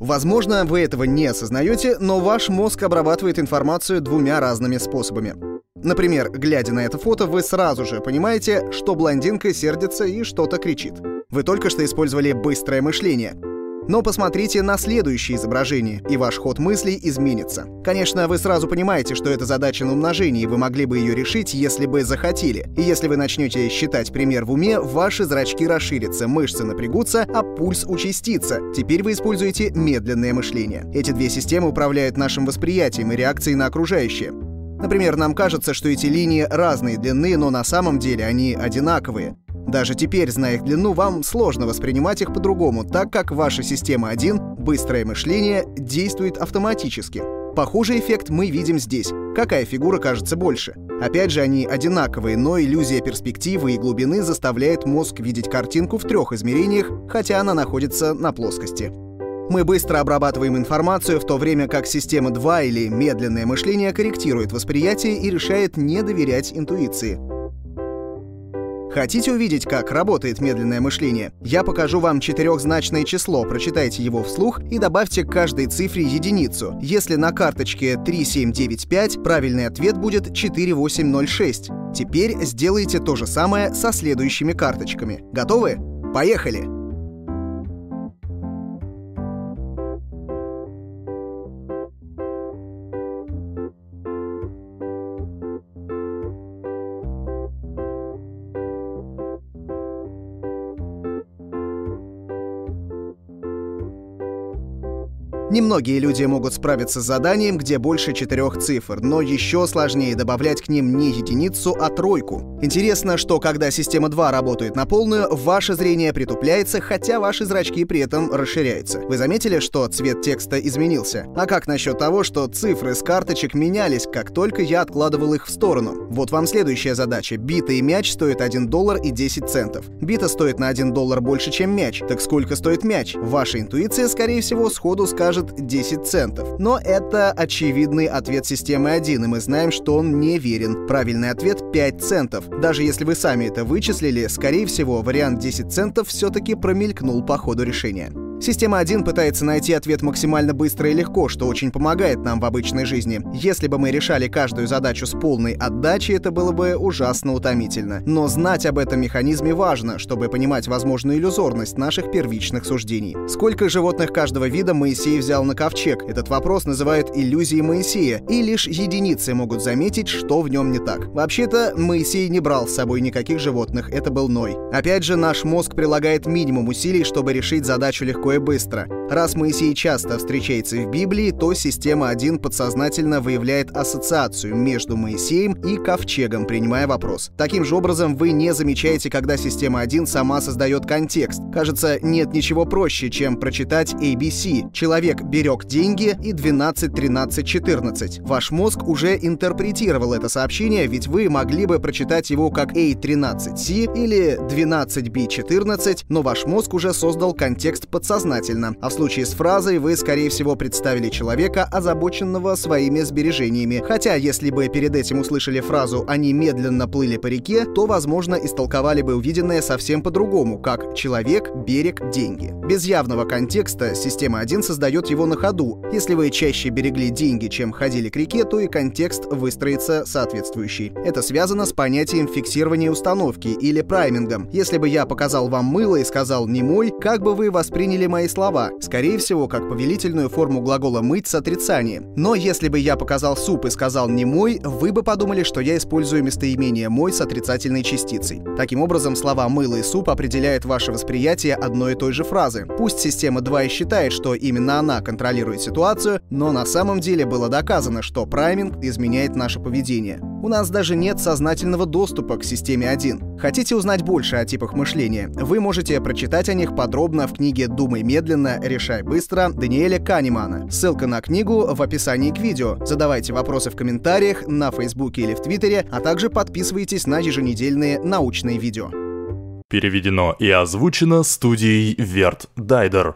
Возможно, вы этого не осознаете, но ваш мозг обрабатывает информацию двумя разными способами. Например, глядя на это фото, вы сразу же понимаете, что блондинка сердится и что-то кричит. Вы только что использовали быстрое мышление. Но посмотрите на следующее изображение, и ваш ход мыслей изменится. Конечно, вы сразу понимаете, что это задача на умножение, и вы могли бы ее решить, если бы захотели. И если вы начнете считать пример в уме, ваши зрачки расширятся, мышцы напрягутся, а пульс участится. Теперь вы используете медленное мышление. Эти две системы управляют нашим восприятием и реакцией на окружающее. Например, нам кажется, что эти линии разной длины, но на самом деле они одинаковые. Даже теперь, зная их длину, вам сложно воспринимать их по-другому, так как ваша система 1, быстрое мышление, действует автоматически. Похожий эффект мы видим здесь. Какая фигура кажется больше? Опять же, они одинаковые, но иллюзия перспективы и глубины заставляет мозг видеть картинку в трех измерениях, хотя она находится на плоскости. Мы быстро обрабатываем информацию, в то время как система 2 или медленное мышление корректирует восприятие и решает не доверять интуиции. Хотите увидеть, как работает медленное мышление? Я покажу вам четырехзначное число, прочитайте его вслух и добавьте к каждой цифре единицу. Если на карточке 3795, правильный ответ будет 4806. Теперь сделайте то же самое со следующими карточками. Готовы? Поехали! Немногие люди могут справиться с заданием, где больше четырех цифр, но еще сложнее добавлять к ним не единицу, а тройку. Интересно, что когда система 2 работает на полную, ваше зрение притупляется, хотя ваши зрачки при этом расширяются. Вы заметили, что цвет текста изменился? А как насчет того, что цифры с карточек менялись, как только я откладывал их в сторону? Вот вам следующая задача. Бита и мяч стоят 1 доллар и 10 центов. Бита стоит на 1 доллар больше, чем мяч. Так сколько стоит мяч? Ваша интуиция, скорее всего, сходу скажет может 10 центов. Но это очевидный ответ системы 1, и мы знаем, что он не верен. Правильный ответ 5 центов. Даже если вы сами это вычислили, скорее всего, вариант 10 центов все-таки промелькнул по ходу решения. Система 1 пытается найти ответ максимально быстро и легко, что очень помогает нам в обычной жизни. Если бы мы решали каждую задачу с полной отдачей, это было бы ужасно утомительно. Но знать об этом механизме важно, чтобы понимать возможную иллюзорность наших первичных суждений. Сколько животных каждого вида Моисей взял на ковчег? Этот вопрос называют иллюзией Моисея, и лишь единицы могут заметить, что в нем не так. Вообще-то, Моисей не брал с собой никаких животных, это был Ной. Опять же, наш мозг прилагает минимум усилий, чтобы решить задачу легко и быстро. Раз Моисей часто встречается в Библии, то система 1 подсознательно выявляет ассоциацию между Моисеем и ковчегом, принимая вопрос. Таким же образом, вы не замечаете, когда система 1 сама создает контекст. Кажется, нет ничего проще, чем прочитать ABC. Человек берег деньги и 12, 13, 14. Ваш мозг уже интерпретировал это сообщение, ведь вы могли бы прочитать его как A13C или 12B14, но ваш мозг уже создал контекст подсознательно, а в случае с фразой вы, скорее всего, представили человека, озабоченного своими сбережениями. Хотя, если бы перед этим услышали фразу «они медленно плыли по реке», то, возможно, истолковали бы увиденное совсем по-другому, как «человек, берег, деньги». Без явного контекста система 1 создает его на ходу. Если вы чаще берегли деньги, чем ходили к реке, то и контекст выстроится соответствующий. Это связано с понятием фиксирования установки или праймингом. Если бы я показал вам мыло и сказал «не мой», как бы вы восприняли мои слова? скорее всего, как повелительную форму глагола «мыть» с отрицанием. Но если бы я показал суп и сказал «не мой», вы бы подумали, что я использую местоимение «мой» с отрицательной частицей. Таким образом, слова «мыло» и «суп» определяют ваше восприятие одной и той же фразы. Пусть система 2 и считает, что именно она контролирует ситуацию, но на самом деле было доказано, что прайминг изменяет наше поведение. У нас даже нет сознательного доступа к системе 1. Хотите узнать больше о типах мышления? Вы можете прочитать о них подробно в книге «Думай медленно, решай быстро» Даниэля Канемана. Ссылка на книгу в описании к видео. Задавайте вопросы в комментариях на Фейсбуке или в Твиттере, а также подписывайтесь на еженедельные научные видео. Переведено и озвучено студией Верт Дайдер.